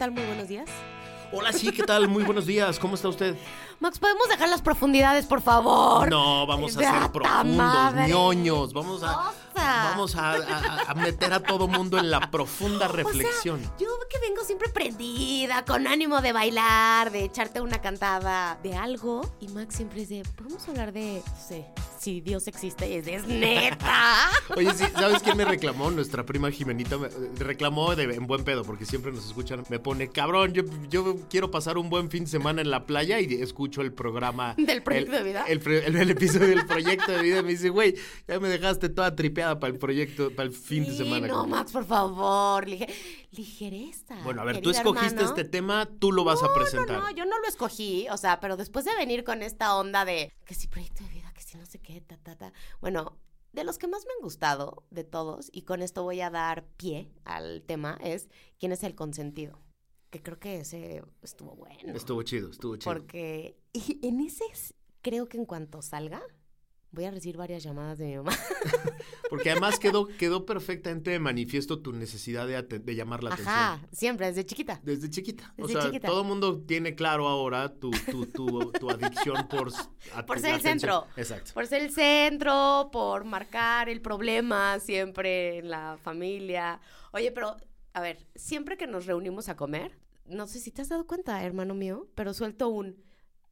Tal? Muy buenos días. Hola, sí, ¿qué tal? Muy buenos días. ¿Cómo está usted? Max, ¿podemos dejar las profundidades, por favor? No, vamos a ser profundos, madre. ñoños. Vamos a, vamos a, a- a meter a todo mundo en la profunda reflexión. O sea, yo que vengo siempre prendida, con ánimo de bailar, de echarte una cantada, de algo. Y Max siempre es de, podemos hablar de, no sé, si Dios existe y es neta. Oye, sí, ¿sabes quién me reclamó? Nuestra prima Jimenita me eh, reclamó de, en buen pedo, porque siempre nos escuchan. Me pone, cabrón, yo, yo quiero pasar un buen fin de semana en la playa y escucho el programa. ¿Del proyecto el- de vida? El, pro- el- el episodio del proyecto de vida. Me dice, güey, ya me dejaste toda tripeada para el proyecto, para el fin de semana. No, Max, por favor. lige- ligereza. Bueno, a ver, tú escogiste hermano. este tema, tú lo vas a presentar. No, no, yo no lo escogí, o sea, pero después de venir con esta onda de que si proyecto de vida, si no sé qué, ta, ta, ta. Bueno, de los que más me han gustado, de todos, y con esto voy a dar pie al tema, es quién es el consentido. Que creo que ese estuvo bueno. Estuvo chido, estuvo chido. Porque y en ese creo que en cuanto salga, voy a recibir varias llamadas de mi mamá. Porque además quedó, quedó perfectamente de manifiesto tu necesidad de, de llamar la atención. Ajá, siempre, desde chiquita. Desde chiquita. o sea, chiquita. todo el mundo tiene claro ahora tu, tu, tu, tu adicción por... Por ser el centro. Exacto. Por ser el centro, por marcar el problema siempre en la familia. Oye, pero, a ver, siempre que nos reunimos a comer, no sé si te has dado cuenta, hermano mío, pero suelto un,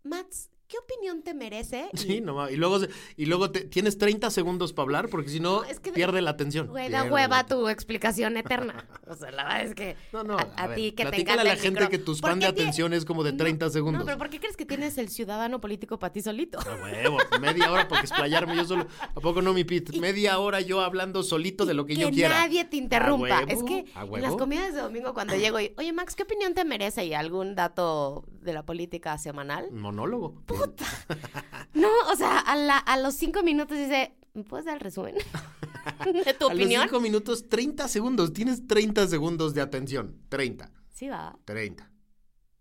Mats, ¿qué opinión te merece? Y, Sí, no ma- Y luego, y luego te- tienes 30 segundos para hablar porque si no, No, es que- pierde la atención. Güey, da hueva tu explicación eterna. O sea, la verdad es que No, no, a, a, ti que te encanta a la gente micro- que tu ¿Por span de atención es como de 30 No, segundos. No, pero ¿por qué crees que tienes el ciudadano político para ti solito? A huevo, media hora para explayarme yo solo. ¿A poco no, mi Pete? Media hora yo hablando solito de lo que, yo quiera. nadie te interrumpa. Huevo, es que en las comidas de domingo cuando llego y, oye Max, ¿qué opinión te merece? Y algún dato de la política semanal. Monólogo. No, o sea, a, la- a los cinco minutos dice, ¿me puedes dar el resumen? ¿De tu A opinión? los 5 minutos, 30 segundos. Tienes 30 segundos de atención. 30. Sí, va. 30.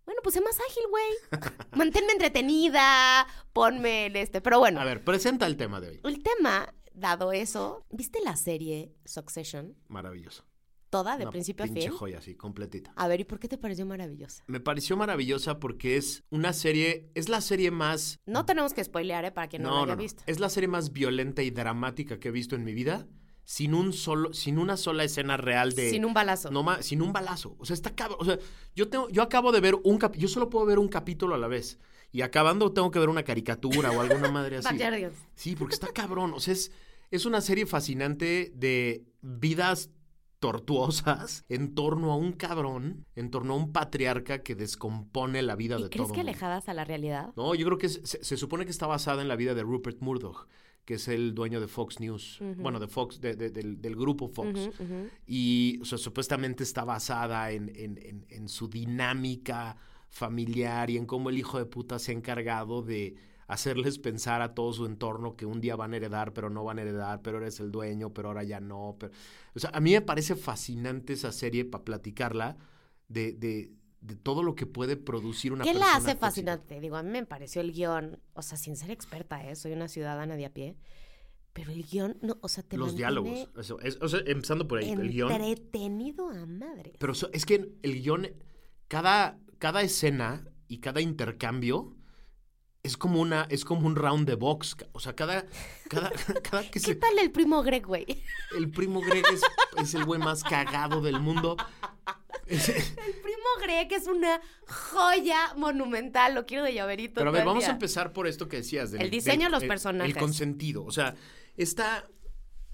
Bueno, pues sé más ágil, güey. Manténme entretenida, ponme el este. Pero bueno, A ver, presenta el tema de hoy. el tema, dado eso, ¿viste la serie Succession? Maravilloso. Toda, de Una principio a pinche fin. joya, sí, completita. A ver, ¿y por qué te pareció maravillosa? Me pareció maravillosa porque es una serie, es la serie más... No tenemos que spoilear, ¿eh? Para quien no, lo haya visto. Es la serie más violenta y dramática que he visto en mi vida, sin un solo, sin una sola escena real de... Sin un balazo. No sin un balazo. O sea, está cabrón. O sea, yo tengo, yo acabo de ver un cap- yo solo puedo ver un capítulo a la vez. Y acabando tengo que ver una caricatura o alguna madre así. Sí, porque está cabrón. O sea, es, es una serie fascinante de vidas tortuosas en torno a un cabrón, en torno a un patriarca que descompone la vida ¿Y de crees todo que mundo. alejadas a la realidad? No, yo creo que se, se supone que está basada en la vida de Rupert Murdoch, que es el dueño de Fox News, bueno, de Fox, de- de- del, del grupo Fox. Y o sea, supuestamente está basada en, en- en- en su dinámica familiar y en cómo el hijo de puta se ha encargado de hacerles pensar a todo su entorno que un día van a heredar, pero no van a heredar, pero eres el dueño, pero ahora ya no. Pero... O sea, a mí me parece fascinante esa serie para platicarla de, de- de todo lo que puede producir una ¿Qué persona. la hace fascinante? Digo, a mí me pareció el guion, o sea, sin ser experta, ¿eh? Soy una ciudadana de a pie. Pero el guion, no, o sea, te Los diálogos. Eso, es- o sea, empezando por ahí, el guion. entretenido a madre. Pero so- es que el guion, cada, cada escena y cada intercambio es como una, es como un round de box. O sea, cada, cada, cada que ¿Qué se. tal el primo Greg, güey? El primo Greg es, es el güey más cagado del mundo. Es- El primo Greg es una joya monumental, lo quiero de llaverito. Pero a ver, vamos a empezar por esto que decías. del- El diseño del- de los personajes. El consentido. O sea, esta,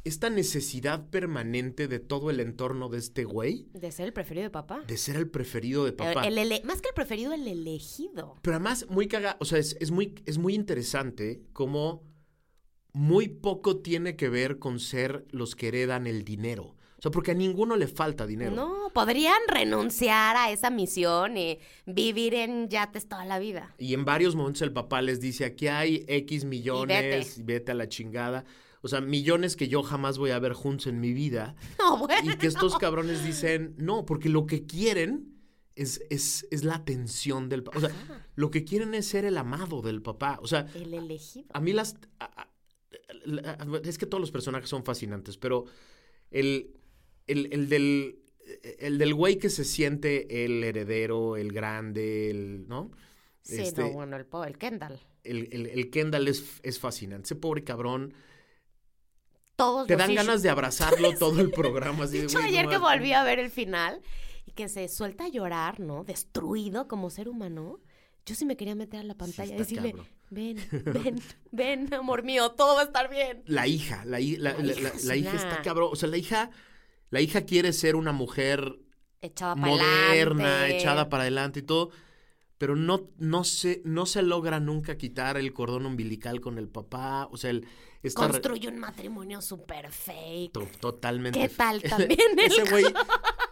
esta necesidad permanente de todo el entorno de este güey De ser el preferido de papá. de ser el preferido de papá. El ele- más que el preferido, el elegido. Pero además, muy caga, o sea, es, es muy, es muy interesante cómo muy poco tiene que ver con ser los que heredan el dinero. O sea, porque a ninguno le falta dinero. No, podrían renunciar a esa misión y vivir en yates toda la vida. Y en varios momentos el papá les dice, aquí hay X millones, y vete. a la chingada. O sea, millones que yo jamás voy a ver juntos en mi vida. No, bueno. Y que estos cabrones dicen, no, porque lo que quieren es, es, es la atención del papá. O sea, lo que quieren es ser el amado del papá. O sea, El elegido. a mí las... a- a- la- es que todos los personajes son fascinantes, pero el, el, el del... El del güey que se siente el heredero, el grande, el, ¿no? Sí, este- no, bueno, el, el Kendall. El, el- el Kendall es, es fascinante. Ese pobre cabrón. Todos Te los dan issues. ganas de abrazarlo todo el programa. Así De hecho, ayer no que volví a ver el final y que se suelta a llorar, ¿no? Destruido como ser humano. Yo sí me quería meter a la pantalla y decirle, cabrón. ven, ven, ven, amor mío, todo va a estar bien. La hija, la, la- La hija la- hija está cabrón. O sea, la hija, la hija quiere ser una mujer Echada moderna, echada para adelante y todo, pero no, no, se, no se logra nunca quitar el cordón umbilical con el papá. O sea, el, esta Construye un matrimonio súper fake. to- totalmente. ¿Qué tal también Ese el- güey,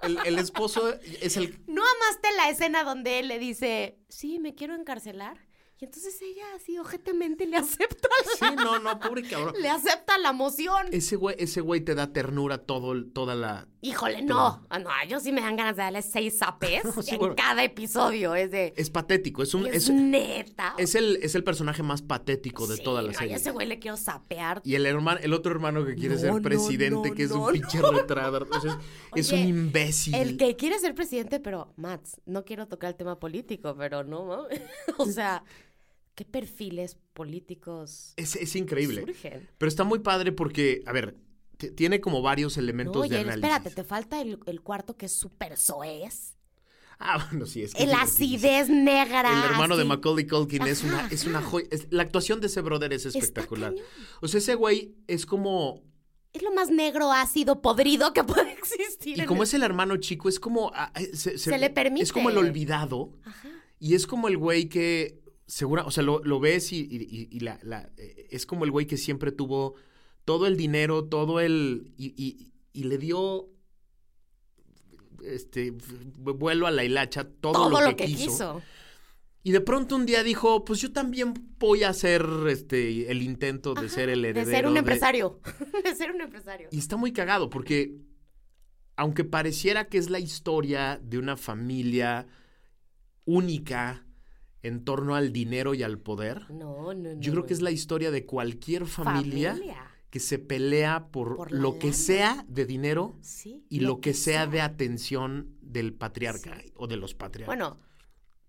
el, el esposo es el ¿No amaste la escena donde él le dice, sí, me quiero encarcelar? Y entonces ella así ojetemente le acepta Sí, no, no, pobre cabrón. le acepta la moción. Ese güey, ese güey te da ternura todo, toda la. Híjole, no. Ah, No, yo sí me dan ganas de darle seis zapes sí, en bueno. cada episodio. Es de. Es patético, es un. es, Es, neta. es el, es el personaje más patético de Sí, toda la no, serie. a ese güey le quiero sapear. Y el hermano, el otro hermano que quiere No, ser no, presidente, no, que es no, un pinche retrado. o sea, es, un Oye, imbécil. El que quiere ser presidente, pero, Mats, no quiero tocar el tema político, pero no, o sea, ¿qué perfiles políticos Es, es increíble. surgen? Pero está muy padre porque, a ver, tiene como varios elementos No, de análisis. espérate, te falta el, el cuarto que es súper soez. Ah, bueno, sí, es que. divertidísimo. acidez negra. El hermano de. Macaulay Culkin es una, es una joya. es- la actuación de ese brother es espectacular. O sea, ese güey es como. Es lo más negro, ácido, podrido que puede existir. Y como el- es el hermano chico, es como. ah, eh, Se, Se le permite. Es como el olvidado. Ajá. Y es como el güey que. Segura, o sea, lo, lo ves y, y- y- y la, la- eh, es como el güey que siempre tuvo todo el dinero, todo el. Y, y- y le dio. Este. Vuelo a la hilacha, todo, Todo, lo, que, quiso. Y de pronto un día dijo: Pues yo también voy a hacer este, el intento de Ajá, ser el heredero. De ser un empresario. de ser un empresario. Y está muy cagado porque, aunque pareciera que es la historia de una familia única en torno al dinero y al poder, No, no, no. yo creo que es la historia de cualquier familia, Familia. Que se pelea por, lo que lana. sea de dinero Sí. y lo, que, sea, de atención del patriarca Sí. o de los patriarcas. Bueno,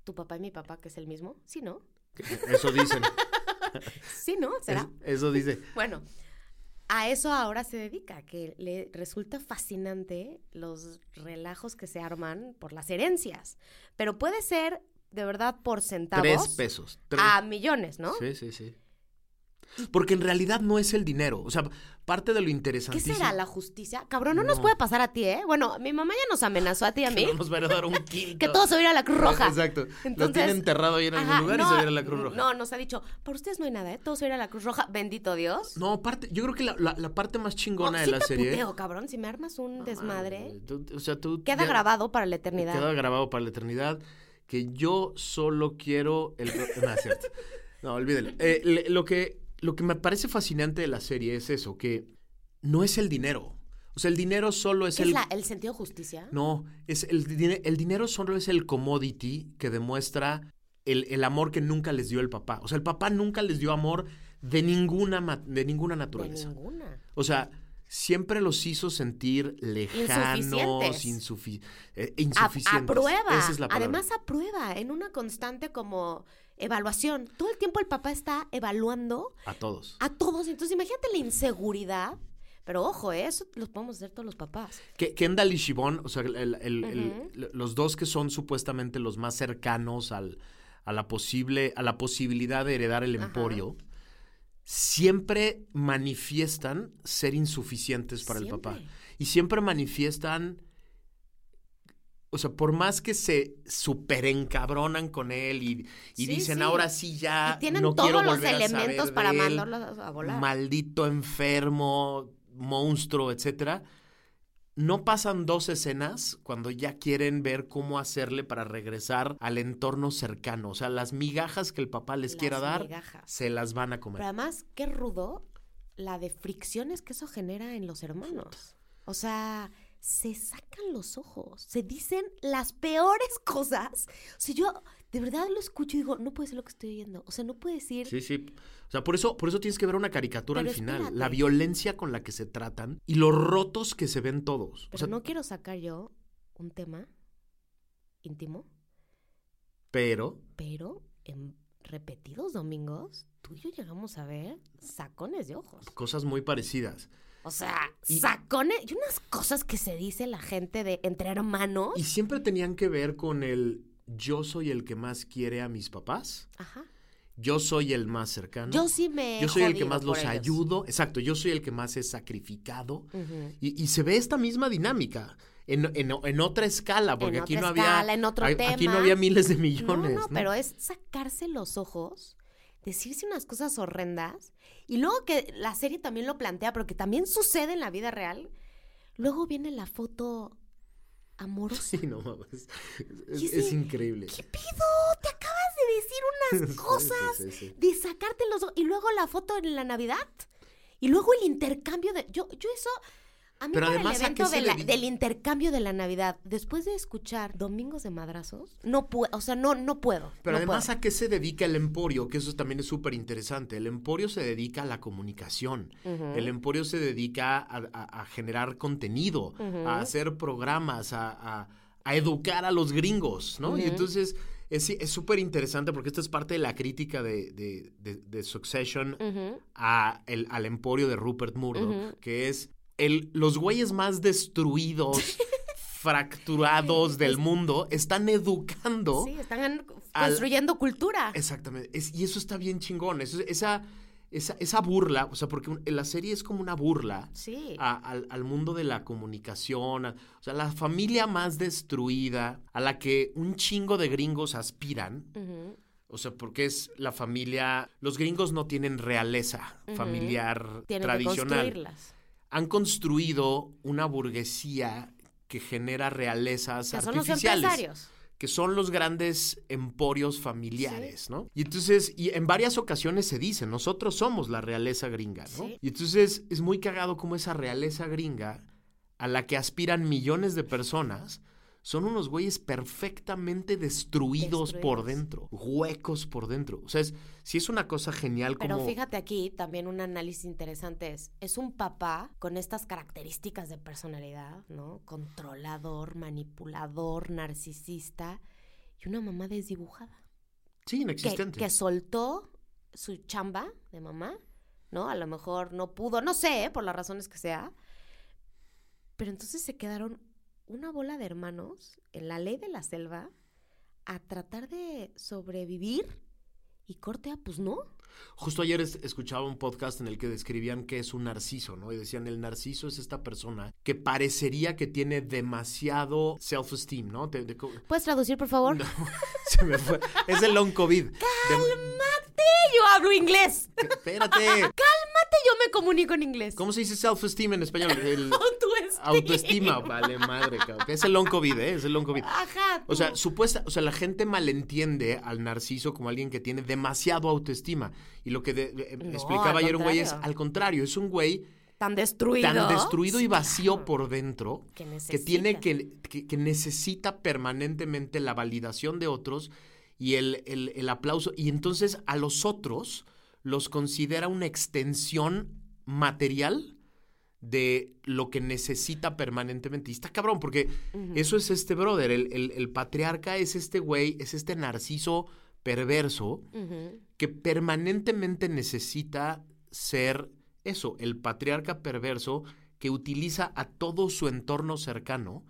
tu papá y mi papá, que es el mismo. Sí, ¿no? Eso dicen. Sí, ¿no? ¿Será? Es- eso dice. Bueno, a eso ahora se dedica, que le resulta fascinante los relajos que se arman por las herencias. Pero puede ser, de verdad, por centavos Tres pesos. Tres a millones, ¿no? Sí, sí, sí. Porque en realidad no es el dinero. O sea, parte de lo ¿Qué interesantísimo. será la justicia? Cabrón, no, nos No. puede pasar a ti, ¿eh? Bueno, mi mamá ya nos amenazó a ti y a Que mí. no nos van a dar un quinto. Que todo se va a ir a la Cruz Roja. Exacto. lo Entonces- tiene enterrado ahí en algún Ajá, lugar y no, se va a ir a la Cruz Roja. No, nos ha dicho, por ustedes no hay nada, ¿eh? Todo se va a ir a la Cruz Roja. Bendito Dios. No, aparte, yo creo que la, la- la parte más chingona No, de sí la te serie. puteo, cabrón. Si me armas un desmadre, Tú- o sea, tú. queda ya- grabado para la eternidad. Queda grabado para la eternidad. Que yo solo quiero el. No, cierto. No, olvídelo. Eh, le- lo, que, lo que me parece fascinante de la serie es eso, que no es el dinero. O sea, el dinero solo es ¿Qué el. es la- el sentido de justicia? No, es el, el dinero solo es el commodity que demuestra el, el amor que nunca les dio el papá. O sea, el papá nunca les dio amor de ninguna, de ninguna De naturaleza. ninguna. O sea, siempre los hizo sentir lejanos, Insuficientes. insufi- eh, A, prueba. Esa es la palabra. Además, a prueba. En una constante como evaluación. Todo el tiempo el papá está evaluando A todos. a todos. Entonces, imagínate la inseguridad. Pero ojo, ¿eh? eso lo podemos hacer todos los papás. Que- Kendall y Shivon, o sea, el- el- el- el- los dos que son supuestamente los más cercanos al, a, la posible, a la posibilidad de heredar el emporio, siempre manifiestan ser insuficientes para el papá. Y siempre manifiestan, o sea, por más que se super encabronan con él y, y Sí, dicen, sí. ahora sí ya y tienen no quiero todos los volver a elementos para mandarlos a volar. maldito enfermo, monstruo, etcétera. No pasan dos escenas cuando ya quieren ver cómo hacerle para regresar al entorno cercano. O sea, las migajas que el papá les Las quiera dar, migajas. se las van a comer. Pero además, qué rudo la de fricciones que eso genera en los hermanos. O sea, se sacan los ojos, se dicen las peores cosas. O sea, yo de verdad lo escucho y digo, no puede ser lo que estoy oyendo. O sea, no puede decir. Sí, sí. O sea, por eso, por eso tienes que ver una caricatura Pero al final. espérate. La violencia con la que se tratan y los rotos que se ven todos. Pero o sea, no quiero sacar yo un tema íntimo, pero pero en repetidos domingos, tú y yo llegamos a ver sacones de ojos. cosas muy parecidas. O sea, Y- sacones y unas cosas que se dice la gente de entre hermanos. Y siempre tenían que ver con el yo soy el que más quiere a mis papás. Ajá. Yo soy el más cercano. Yo sí me. Yo soy el que más los ellos. ayudo. Exacto, yo soy el que más he sacrificado. Y, y se ve esta misma dinámica en, en- en otra escala, porque En aquí otra no había. en otro a- Aquí no tema. había miles de No, millones. no, ¿no? pero es sacarse los ojos, decirse unas cosas horrendas y luego que la serie también lo plantea, pero que también sucede en la vida real. Luego viene la foto amorosa. Sí, no. Es, es increíble. ¿Qué pido? Te acabas de decir unas cosas sí, sí, sí. de sacarte los ojos y luego la foto en la Navidad y luego el intercambio de yo yo eso a mí Pero para además, el ¿a evento de la- del intercambio de la Navidad después de escuchar Domingos de Madrazos no puedo o sea no no puedo Pero no además, puedo. ¿a qué se dedica el emporio? Que eso también es súper interesante. El emporio se dedica a la comunicación. El emporio se dedica a, a- a generar contenido, a hacer programas, a, educar a los gringos, ¿no? Y entonces es es súper interesante porque esta es parte de la crítica de, de- de- de Succession a el- al emporio de Rupert Murdoch, que es el, los güeyes más destruidos, fracturados del mundo, están educando. Sí, están Al- construyendo cultura. Exactamente. Es- y eso está bien chingón. Eso- esa, esa, esa burla, o sea, porque la serie es como una burla Sí. a- al, al mundo de la comunicación. a- o sea, la familia más destruida, a la que un chingo de gringos aspiran. O sea, porque es la familia. Los gringos no tienen realeza Ujú. familiar Tienen que tradicional. construirlas. Han construido una burguesía que genera realezas Que son los artificiales empresarios. que son los grandes emporios familiares, ¿no? Y entonces, y en varias ocasiones se dice, nosotros somos la realeza gringa, ¿no? Sí. Y entonces es muy cagado como esa realeza gringa a la que aspiran millones de personas son unos güeyes perfectamente destruidos, por dentro, huecos por dentro. O sea, es, sí es una cosa genial Pero como... fíjate aquí, también un análisis interesante es, es un papá con estas características de personalidad, ¿no? Controlador, manipulador, narcisista y una mamá desdibujada. Sí, inexistente. que soltó su chamba de mamá, ¿no? A lo mejor no pudo, no sé, ¿eh? por las razones que sea. Pero entonces se quedaron una bola de hermanos en la ley de la selva a tratar de sobrevivir y corte a, pues no. Justo ayer es- escuchaba un podcast en el que describían qué es un narciso, ¿no? Y decían, el narciso es esta persona que parecería que tiene demasiado self-esteem, ¿no? Te- te- co- ¿Puedes traducir, por favor? No, se me fue. Es el long COVID. De- Yo hablo inglés. espérate. ¡Cálmate! Yo me comunico en inglés. ¿Cómo se dice self-esteem en español? El Autoestima. autoestima. Vale, madre, cabrón. Es el long COVID, ¿eh? Es el long COVID. Ajá. O sea, supuesta, o sea, la gente malentiende al narciso como alguien que tiene demasiado autoestima. Y lo que de- No, explicaba ayer un güey es al contrario, es un güey tan destruido. tan destruido y vacío claro. por dentro Que que tiene que, que necesita permanentemente la validación de otros y el, el- el aplauso. Y entonces a los otros los considera una extensión material de lo que necesita permanentemente. Y está cabrón, porque eso es este brother. El, el- el patriarca es este güey, es este narciso perverso que permanentemente necesita ser eso, el patriarca perverso que utiliza a todo su entorno cercano.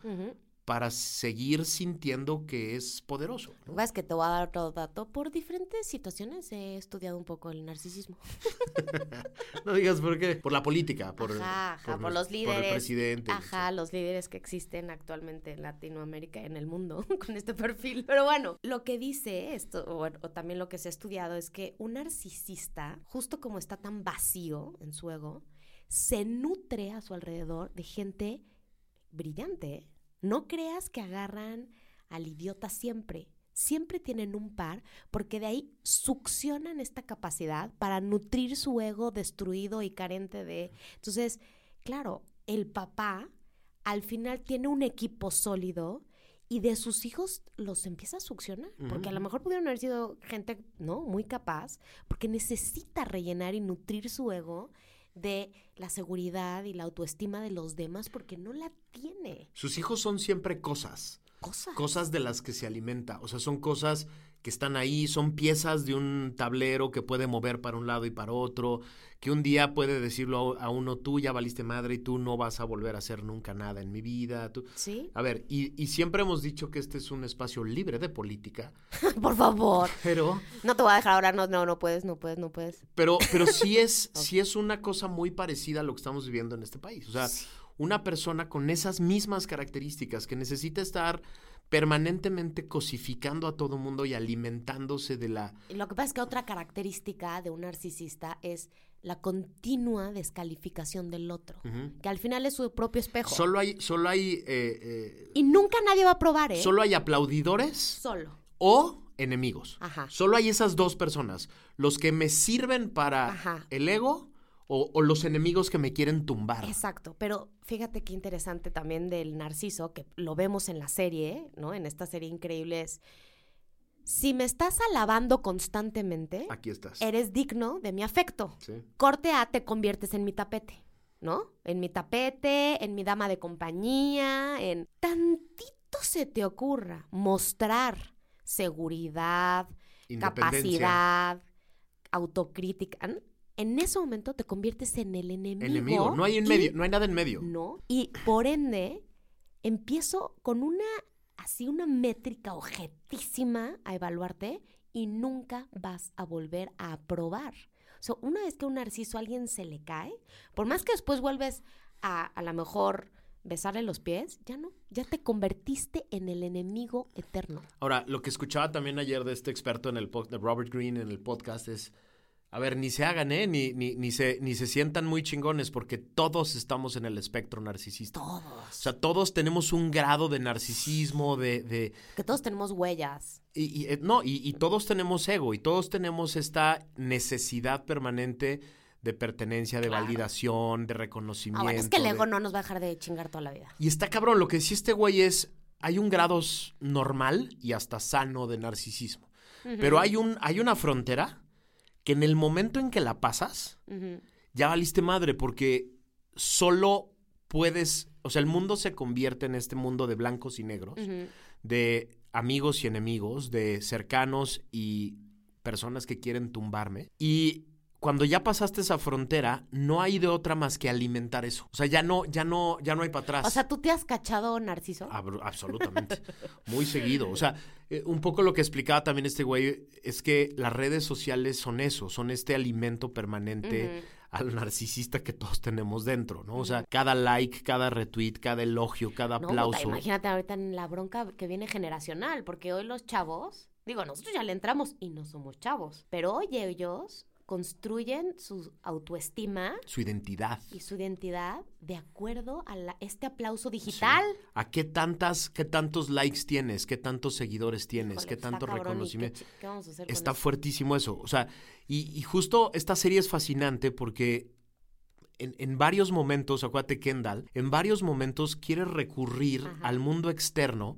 Para seguir sintiendo que es poderoso. Lo que te voy a dar otro dato. Por diferentes situaciones he estudiado un poco el narcisismo. No digas por qué. Por la política, por, ajá, ajá, por, nues- los líderes. Por el presidente. Ajá, los líderes que existen actualmente en Latinoamérica, en el mundo, con este perfil. Pero bueno, lo que dice esto, o también lo que se ha estudiado, es que un narcisista, justo como está tan vacío en su ego, se nutre a su alrededor de gente brillante. No creas que agarran al idiota siempre. Siempre tienen un par porque de ahí succionan esta capacidad para nutrir su ego destruido y carente de... Entonces, claro, el papá al final tiene un equipo sólido y de sus hijos los empieza a succionar. Porque a lo mejor pudieron haber sido gente, ¿no? Muy capaz, porque necesita rellenar y nutrir su ego de la seguridad y la autoestima de los demás porque no la tiene. Sus hijos son siempre cosas. Cosas. cosas de las que se alimenta. O sea, son cosas que están ahí, son piezas de un tablero que puede mover para un lado y para otro, que un día puede decirlo a uno, tú ya valiste madre y tú no vas a volver a hacer nunca nada en mi vida. Tú... ¿Sí? A ver, y, y siempre hemos dicho que este es un espacio libre de política, Por favor. pero, No te voy a dejar ahora, no, no, no puedes, no puedes, no puedes. pero, pero sí, es, sí es una cosa muy parecida a lo que estamos viviendo en este país. O sea, una persona con esas mismas características que necesita estar permanentemente cosificando a todo mundo y alimentándose de la... Lo que pasa es que otra característica de un narcisista es la continua descalificación del otro, que al final es su propio espejo. Solo hay, solo hay, eh, eh, y nunca nadie va a probar, ¿eh? solo hay aplaudidores Solo. o enemigos. Ajá. Solo hay esas dos personas, los que me sirven para Ajá. el ego o, o los enemigos que me quieren tumbar. Exacto, pero fíjate qué interesante también del narciso, que lo vemos en la serie, ¿no? En esta serie increíble es, si me estás alabando constantemente, Aquí estás. eres digno de mi afecto. Sí. Corte A, te conviertes en mi tapete, ¿no? En mi tapete, en mi dama de compañía, en tantito se te ocurra mostrar seguridad, capacidad, autocrítica. ¿n? En ese momento te conviertes en el enemigo. Enemigo. No hay en medio, no hay nada en medio. No. Y por ende, empiezo con una, así una métrica objetísima a evaluarte y nunca vas a volver a aprobar. O sea, una vez que un narciso a alguien se le cae, por más que después vuelves a a lo mejor besarle los pies, ya no, ya te convertiste en el enemigo eterno. Ahora, lo que escuchaba también ayer de este experto en el de Robert Greene en el podcast es, a ver, ni se hagan, ¿eh? Ni, ni, ni, se, ni se sientan muy chingones porque todos estamos en el espectro narcisista. O Todos. sea, todos tenemos un grado de narcisismo, de... de Que todos tenemos huellas. y, y, eh, no, y, y todos tenemos ego y todos tenemos esta necesidad permanente de pertenencia, de Claro. validación, de reconocimiento. Ah, bueno, es que el de- ego no nos va a dejar de chingar toda la vida. Y está cabrón, lo que decía este güey es, hay un grado normal y hasta sano de narcisismo. Pero hay, un, hay una frontera que en el momento en que la pasas, ya valiste madre, porque solo puedes, o sea, el mundo se convierte en este mundo de blancos y negros, de amigos y enemigos, de cercanos y personas que quieren tumbarme. Y cuando ya pasaste esa frontera, no hay de otra más que alimentar eso. O sea, ya no, ya no, ya no hay para atrás. O sea, ¿tú te has cachado, Narciso? Abru- absolutamente. Muy seguido. O sea, eh, un poco lo que explicaba también este güey es que las redes sociales son eso, son este alimento permanente al narcisista que todos tenemos dentro, ¿no? O sea, cada like, cada retweet, cada elogio, cada No, aplauso. puta, imagínate ahorita en la bronca que viene generacional, porque hoy los chavos, digo, nosotros ya le entramos y no somos chavos, pero hoy ellos construyen su autoestima su identidad. y su identidad de acuerdo a la- este aplauso digital. ¿A qué tantas, qué tantos likes tienes? ¿Qué tantos seguidores tienes? Híjole, ¿Qué está tanto cabrón, ¿y qué reconocimiento? qué vamos a hacer Está eso? fuertísimo eso. O sea, y, y justo esta serie es fascinante porque en, en varios momentos, acuérdate Kendall, en varios momentos quiere recurrir Ajá. al mundo externo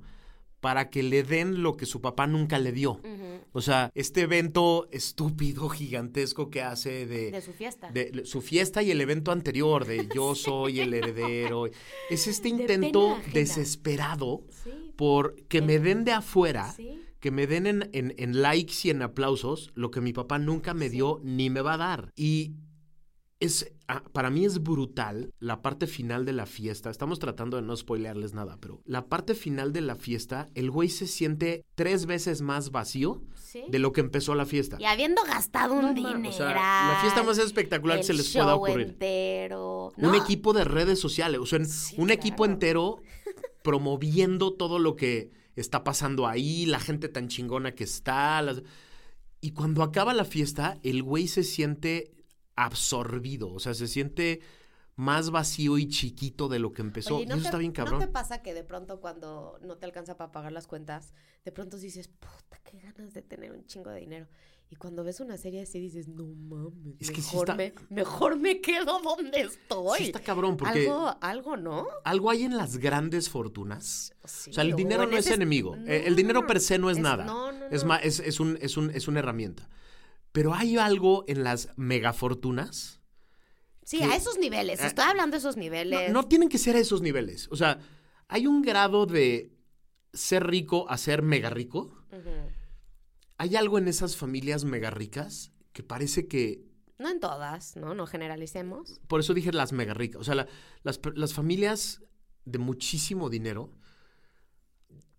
para que le den lo que su papá nunca le dio. O sea, este evento estúpido, gigantesco que hace de, De su fiesta. de su fiesta y el evento anterior de yo soy el heredero. Es este intento desesperado Sí, por que me den de afuera sí. que me den en, en- en likes y en aplausos lo que mi papá nunca me dio ni me va a dar. Y es, ah, para mí es brutal la parte final de la fiesta. Estamos tratando de no spoilearles nada, pero la parte final de la fiesta, el güey se siente tres veces más vacío Sí. de lo que empezó la fiesta. Y habiendo gastado un dinero. O sea, la fiesta más espectacular que se les pueda ocurrir. entero. Un equipo de redes sociales, o sea, en- Sí, un equipo entero promoviendo todo lo que está pasando ahí, la gente tan chingona que está. las- Y cuando acaba la fiesta, el güey se siente absorbido, o sea, se siente más vacío y chiquito de lo que empezó. Oye, y ¿no eso te- está bien cabrón. ¿No te pasa que de pronto cuando no te alcanza para pagar las cuentas, de pronto dices, puta, qué ganas de tener un chingo de dinero? Y cuando ves una serie así dices, no mames, Es que sí mejor, está- me, mejor me quedo donde estoy. Sí está cabrón, porque Algo, algo, ¿no? algo hay en las grandes fortunas. Sí, O sea, el dinero no es enemigo. No, Eh, el dinero per se no es, es- nada. no, no, Es, es, es un, es, un- es una herramienta. Pero hay algo en las megafortunas. Sí, que- a esos niveles. eh, Estoy hablando de esos niveles. no tienen que ser a esos niveles. O sea, hay un grado de ser rico a ser mega rico. Hay algo en esas familias mega ricas que parece que. No en todas, ¿no? No generalicemos. Por eso dije las mega ricas. O sea, la- las, las familias de muchísimo dinero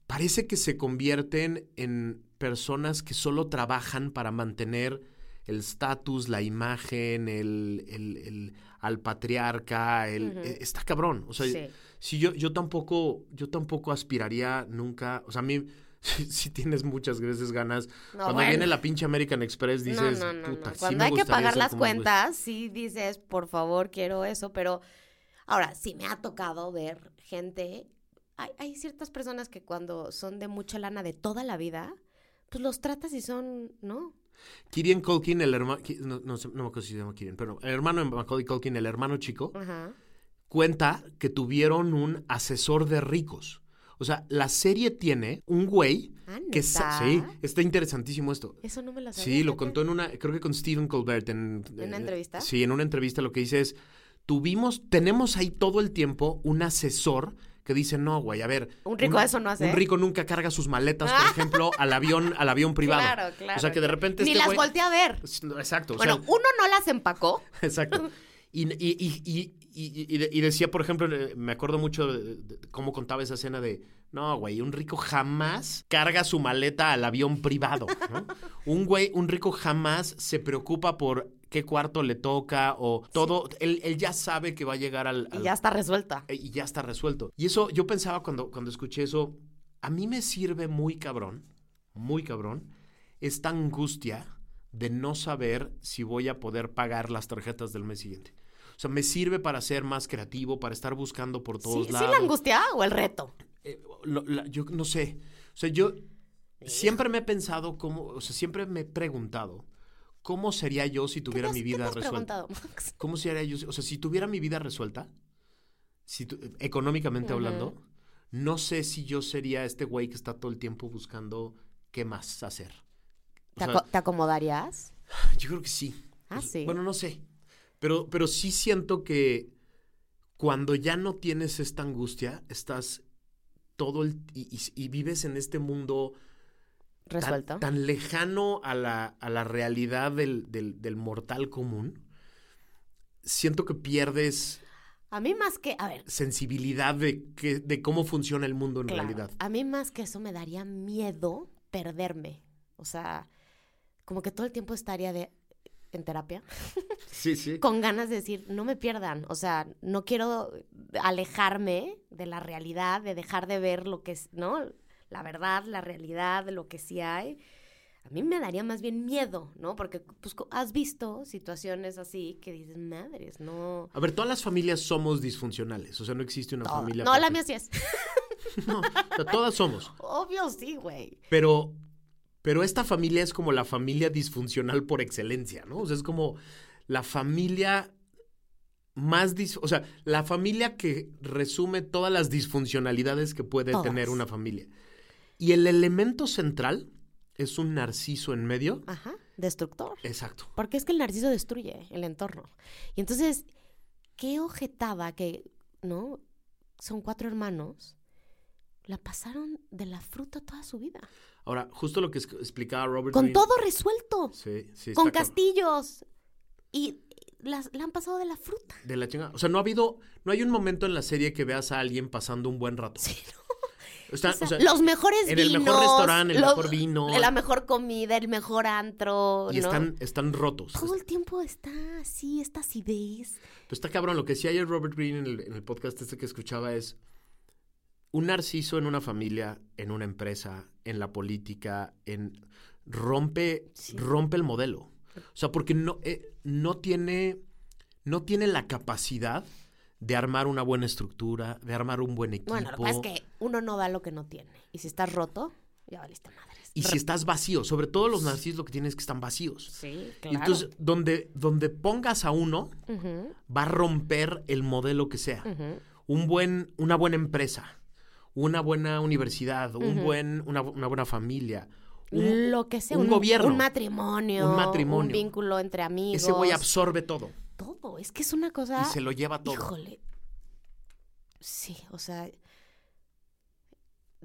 parece que se convierten en personas que solo trabajan para mantener el estatus, la imagen, el, el- el- al patriarca, el, eh, está cabrón. O sea, Sí. si yo, yo tampoco, yo tampoco aspiraría nunca, o sea, a mí si, tienes muchas veces ganas. No, Cuando bueno. viene la pinche American Express dices, no, no, puta, sí Cuando me hay que pagar las como esos güeyes". cuentas, sí dices, por favor, quiero eso, pero ahora sí me ha tocado ver gente. Hay, hay ciertas personas que cuando son de mucha lana de toda la vida, pues los tratas y son, ¿no? Kieran Culkin, el hermano, no, no, sé- no me acuerdo si se llama Kieran, pero el hermano de Macaulay Culkin, el hermano chico, Ajá. cuenta que tuvieron un asesor de ricos. O sea, la serie tiene un güey Ah, que... Sí, está interesantísimo esto. Eso no me lo sabía. Sí, lo contó en una, creo que con Stephen Colbert. ¿En, ¿En una eh, entrevista? Sí, en una entrevista lo que dice es, tuvimos, tenemos ahí todo el tiempo un asesor que dice, no, güey, a ver. Un rico eso no hace. Un rico nunca carga sus maletas, por ejemplo, al avión, al avión privado. Claro, claro. O sea, que de repente Ni este las güey- volteé a ver. Exacto. o Bueno, sea, uno no las empacó. Exacto. Y, y, y, y, y- y de- y decía, por ejemplo, eh, me acuerdo mucho de, de cómo contaba esa escena de, no, güey, un rico jamás carga su maleta al avión privado. ¿no? Un güey, un rico jamás se preocupa por qué cuarto le toca o todo. Él, él ya sabe que va a llegar al... Y ya está resuelta. eh, y ya está resuelto. Y eso, yo pensaba cuando, cuando escuché eso, a mí me sirve muy cabrón, muy cabrón, esta angustia de no saber si voy a poder pagar las tarjetas del mes siguiente. O sea, me sirve para ser más creativo, para estar buscando por todos ¿Sí, ¿Sí lados. la angustia o el reto? Eh, lo- la- yo no sé. O sea, yo siempre me he pensado cómo, o sea, siempre me he preguntado cómo sería yo si tuviera ¿Qué mi qué vida has resuelta. preguntado, Max? ¿Cómo sería yo? O sea, si tuviera mi vida resuelta, si tu- económicamente hablando, no sé si yo sería este güey que está todo el tiempo buscando qué más hacer. O ¿Te, sea, aco- te acomodarías? yo creo que sí. Ah, sea, sí. Bueno, no sé. Pero, pero sí siento que cuando ya no tienes esta angustia, estás todo el... y, y- y vives en este mundo Resuelto. tan lejano a la, a la realidad del, del- del mortal común, siento que pierdes A mí más que, a ver, sensibilidad de, que, de cómo funciona el mundo en claro, realidad. a mí más que eso me daría miedo perderme. O sea, como que todo el tiempo estaría de en terapia Sí, sí. con ganas de decir, no me pierdan, o sea, no quiero alejarme de la realidad, de dejar de ver lo que es, ¿no? La verdad, la realidad, lo que sí hay. A mí me daría más bien miedo, ¿no? Porque pues, has visto situaciones así que dices, madres, no. A ver, todas las familias somos disfuncionales. O sea, no existe una familia. No, la mía sí es. No, o sea, todas somos. Obvio sí, güey. Pero, pero esta familia es como la familia disfuncional por excelencia, ¿no? O sea, es como la familia más dis- o sea, la familia que resume todas las disfuncionalidades que puede Todas. tener una familia. Y el elemento central es un narciso en medio. Ajá, destructor. Exacto. Porque es que el narciso destruye el entorno. Y entonces, qué ojetada que, ¿no? Son cuatro hermanos. La pasaron de la fruta toda su vida. Ahora, justo lo que explicaba Robert Con todo resuelto. Sí, sí. con castillos. Y las, la han pasado de la fruta. De la chingada. O sea, no ha habido, no hay un momento en la serie que veas a alguien pasando un buen rato. Sí, ¿no? Está- O sea, o sea, los mejores en vinos. el mejor restaurante, el lo- mejor vino. La mejor comida, el mejor antro. y ¿no? están, están rotos. Todo el tiempo está así, esta acidez. Pero está cabrón. Lo que decía ayer Robert Greene en el, en el podcast este que escuchaba es un narciso en una familia, en una empresa, en la política, en rompe, Sí. rompe el modelo. O sea, porque no, eh, no tiene, no tiene la capacidad de armar una buena estructura, de armar un buen equipo. Bueno, lo que pasa es que uno no da lo que no tiene. Y si estás roto, ya valiste madres. Y si estás vacío, sobre todo los narcisos lo que tienen es que están vacíos. Sí, Y claro. Entonces, donde, donde pongas a uno, va a romper el modelo que sea. un buen, una buena empresa, una buena universidad, un buen, una, una buena familia, un, lo que sea. un gobierno. Un matrimonio. Un matrimonio. Un vínculo entre amigos. ese güey absorbe todo Todo. Es que es una cosa. y se lo lleva todo. Híjole. Sí, o sea.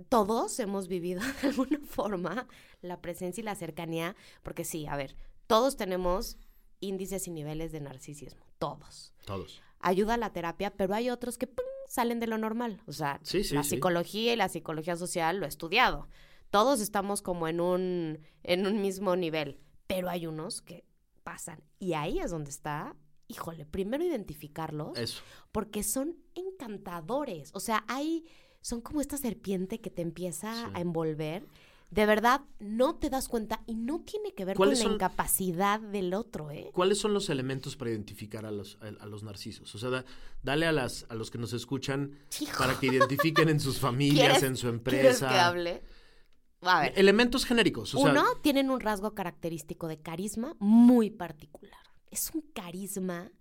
Todos hemos vivido de alguna forma la presencia y la cercanía, porque sí, a ver, todos tenemos índices y niveles de narcisismo, todos. Todos. Ayuda a la terapia, pero hay otros que ¡pum! salen de lo normal. O sea, Sí, sí, la sí. psicología y la psicología social lo he estudiado. Todos estamos como en un, en un mismo nivel, pero hay unos que pasan. Y ahí es donde está, híjole, primero identificarlos, Eso. porque son encantadores. O sea, hay, son como esta serpiente que te empieza Sí. a envolver. De verdad, no te das cuenta y no tiene que ver con ¿Cuáles la son- incapacidad del otro, ¿eh? ¿Cuáles son los elementos para identificar a los, a, a los narcisos? O sea, da- dale a, las, a los que nos escuchan Hijo. para que identifiquen en sus familias, ¿Quieres- en su ¿Quieres empresa. que hable? A ver, Elementos genéricos. O sea, uno, tienen un rasgo característico de carisma muy particular. Es un carisma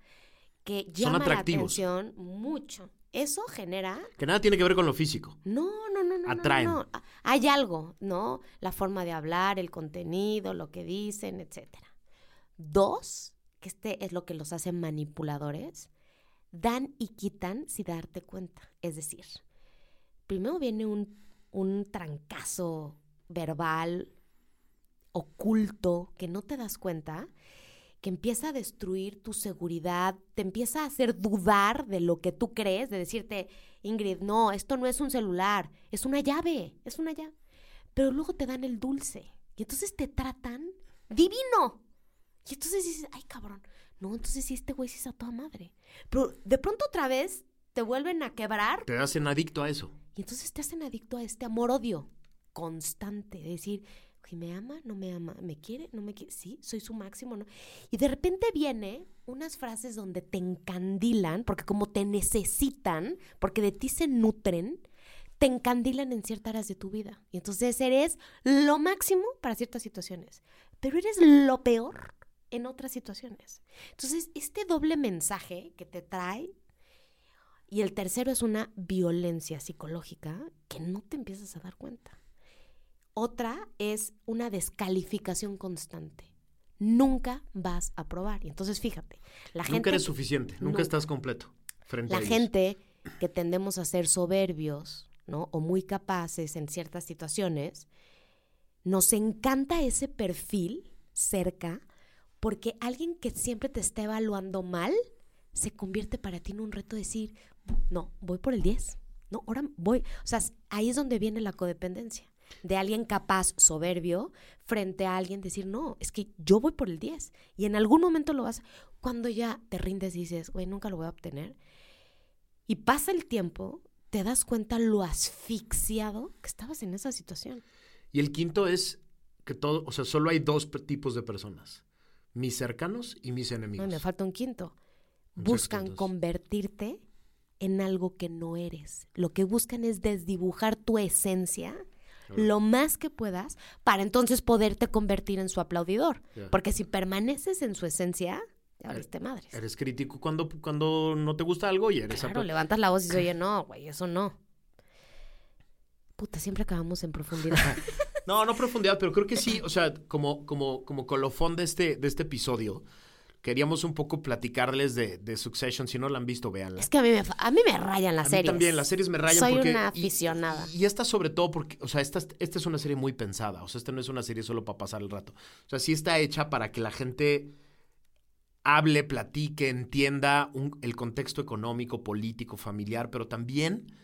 que llama la atractivos. atención mucho. Eso genera que nada tiene que ver con lo físico. No, no, no, no. no, Atraen. no. Ah, Hay algo, ¿no? La forma de hablar, el contenido, lo que dicen, etcétera. Dos, que este es lo que los hace manipuladores, dan y quitan sin darte cuenta. Es decir, primero viene un, un trancazo verbal, oculto, que no te das cuenta, que empieza a destruir tu seguridad, te empieza a hacer dudar de lo que tú crees, de decirte, Ingrid, no, esto no es un celular, es una llave, es una llave. Pero luego te dan el dulce y entonces te tratan divino. Y entonces dices, ay cabrón, no, entonces sí, este güey sí es a toda madre. Pero de pronto otra vez te vuelven a quebrar Te hacen adicto a eso. y entonces te hacen adicto a este amor-odio constante. De decir, "Oye, ¿me ama? ¿No me ama? ¿Me quiere? ¿No me quiere? Sí, soy su máximo, ¿no? Y de repente viene unas frases donde te encandilan, porque como te necesitan, porque de ti se nutren, te encandilan en ciertas áreas de tu vida. Y entonces eres lo máximo para ciertas situaciones, pero eres lo peor en otras situaciones. Entonces, este doble mensaje que te trae y el tercero es una violencia psicológica que no te empiezas a dar cuenta. Otra es una descalificación constante. Nunca vas a probar. Y entonces fíjate, la gente, nunca eres suficiente, nunca Nunca. estás completo frente la gente que tendemos a ser soberbios, ¿no? O muy capaces en ciertas situaciones, nos encanta ese perfil cerca porque alguien que siempre te está evaluando mal se convierte para ti en un reto de decir, no, voy por el 10. No, ahora voy. O sea, ahí es donde viene la codependencia. De alguien capaz, soberbio, frente a alguien decir, no, es que yo voy por el 10. Y en algún momento lo vas. Cuando ya te rindes y dices, güey, nunca lo voy a obtener. Y pasa el tiempo, te das cuenta lo asfixiado que estabas en esa situación. Y el quinto es que todo, o sea, solo hay dos tipos de personas. Mis cercanos y mis enemigos. No, me falta un quinto. Buscan convertirte en algo que no eres. Lo que buscan es desdibujar tu esencia Claro. lo más que puedas para entonces poderte convertir en su aplaudidor. Porque si permaneces en su esencia, ya Eh, valiste madres. Eres crítico cuando, cuando no te gusta algo y eres Claro, levantas la voz y dices, oye, no, güey, eso no. Puta, siempre acabamos en profundidad. No, no profundidad, pero creo que sí, o sea, como, como, como colofón de este, de este episodio, queríamos un poco platicarles de, de Succession. Si no la han visto, véanla. Es que a mí me, a mí me rayan las A mí series. también, las series me rayan Soy porque... una aficionada. Y, y esta sobre todo porque, o sea, esta, esta es una serie muy pensada. O sea, esta no es una serie solo para pasar el rato. O sea, sí está hecha para que la gente hable, platique, entienda un- el contexto económico, político, familiar, pero también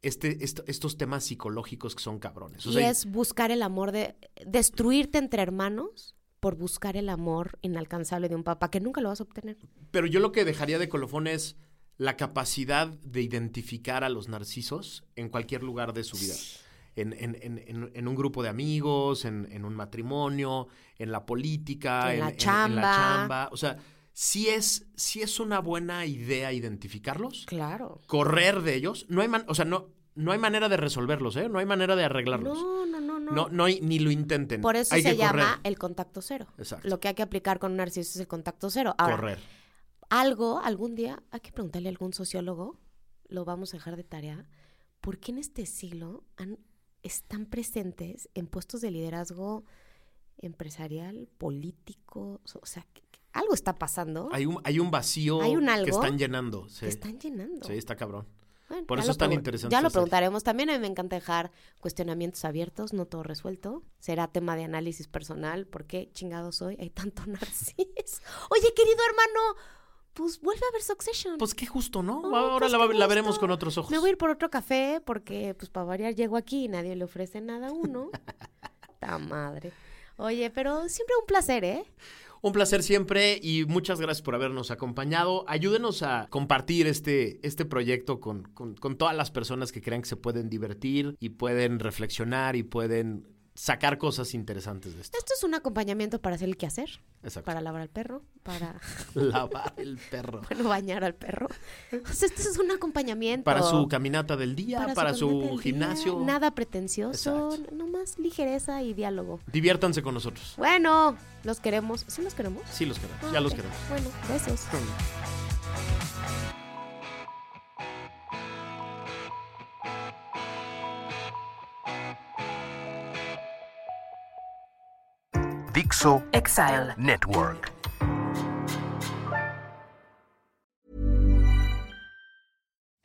este, esto- estos temas psicológicos que son cabrones. O y es buscar el amor de destruirte entre hermanos por buscar el amor inalcanzable de un papá que nunca lo vas a obtener. Pero yo lo que dejaría de colofón es la capacidad de identificar a los narcisos en cualquier lugar de su vida. En, en- en- en- en un grupo de amigos, en, en un matrimonio, en la política, En la la chamba. chamba. O sea, sí es, sí es una buena idea identificarlos, Claro. correr de ellos. No hay man- o sea, no, no hay manera de resolverlos, ¿eh? No hay manera de arreglarlos. No, no, no, no. No, no hay, ni lo intenten. Por eso Hay se correr. llama el contacto cero. Exacto. Lo que hay que aplicar con un narciso es el contacto cero. Ahora, correr. algo, algún día, hay que preguntarle a algún sociólogo, lo vamos a dejar de tarea, ¿por qué en este siglo han- están presentes en puestos de liderazgo empresarial, político? O sea, algo está pasando Hay un, hay un vacío ¿Hay un que están llenando. Sí, que están llenando. sí está cabrón. Bueno, Por eso es tan interesante Ya lo preguntaremos. También a mí me encanta dejar cuestionamientos abiertos, no todo resuelto. Será tema de análisis personal. ¿Por qué chingado soy? Hay tanto narcis. Oye, querido hermano, pues vuelve a ver Succession. Pues qué justo, ¿no? Oh, Ahora pues la, veremos con otros ojos. Me voy a ir por otro café porque, pues, para variar, llego aquí y nadie le ofrece nada a uno. Ta madre. Oye, pero siempre un placer, ¿eh? Un placer siempre y muchas gracias por habernos acompañado. Ayúdenos a compartir este, este proyecto con, con- con todas las personas que crean que se pueden divertir y pueden reflexionar y pueden sacar cosas interesantes de esto. Esto es un acompañamiento para hacer el quehacer, Exacto. para lavar al perro, para, Lavar el perro. bueno, bañar al perro. O sea, esto es un acompañamiento. Para su caminata del día, para, su, día, gimnasio. Nada pretencioso, Exacto. Ligereza y diálogo. Diviértanse con nosotros. Bueno, los queremos. ¿Sí los queremos? Sí los queremos, Ah, ya los queremos. Bueno, besos. Dixo Exile. Network.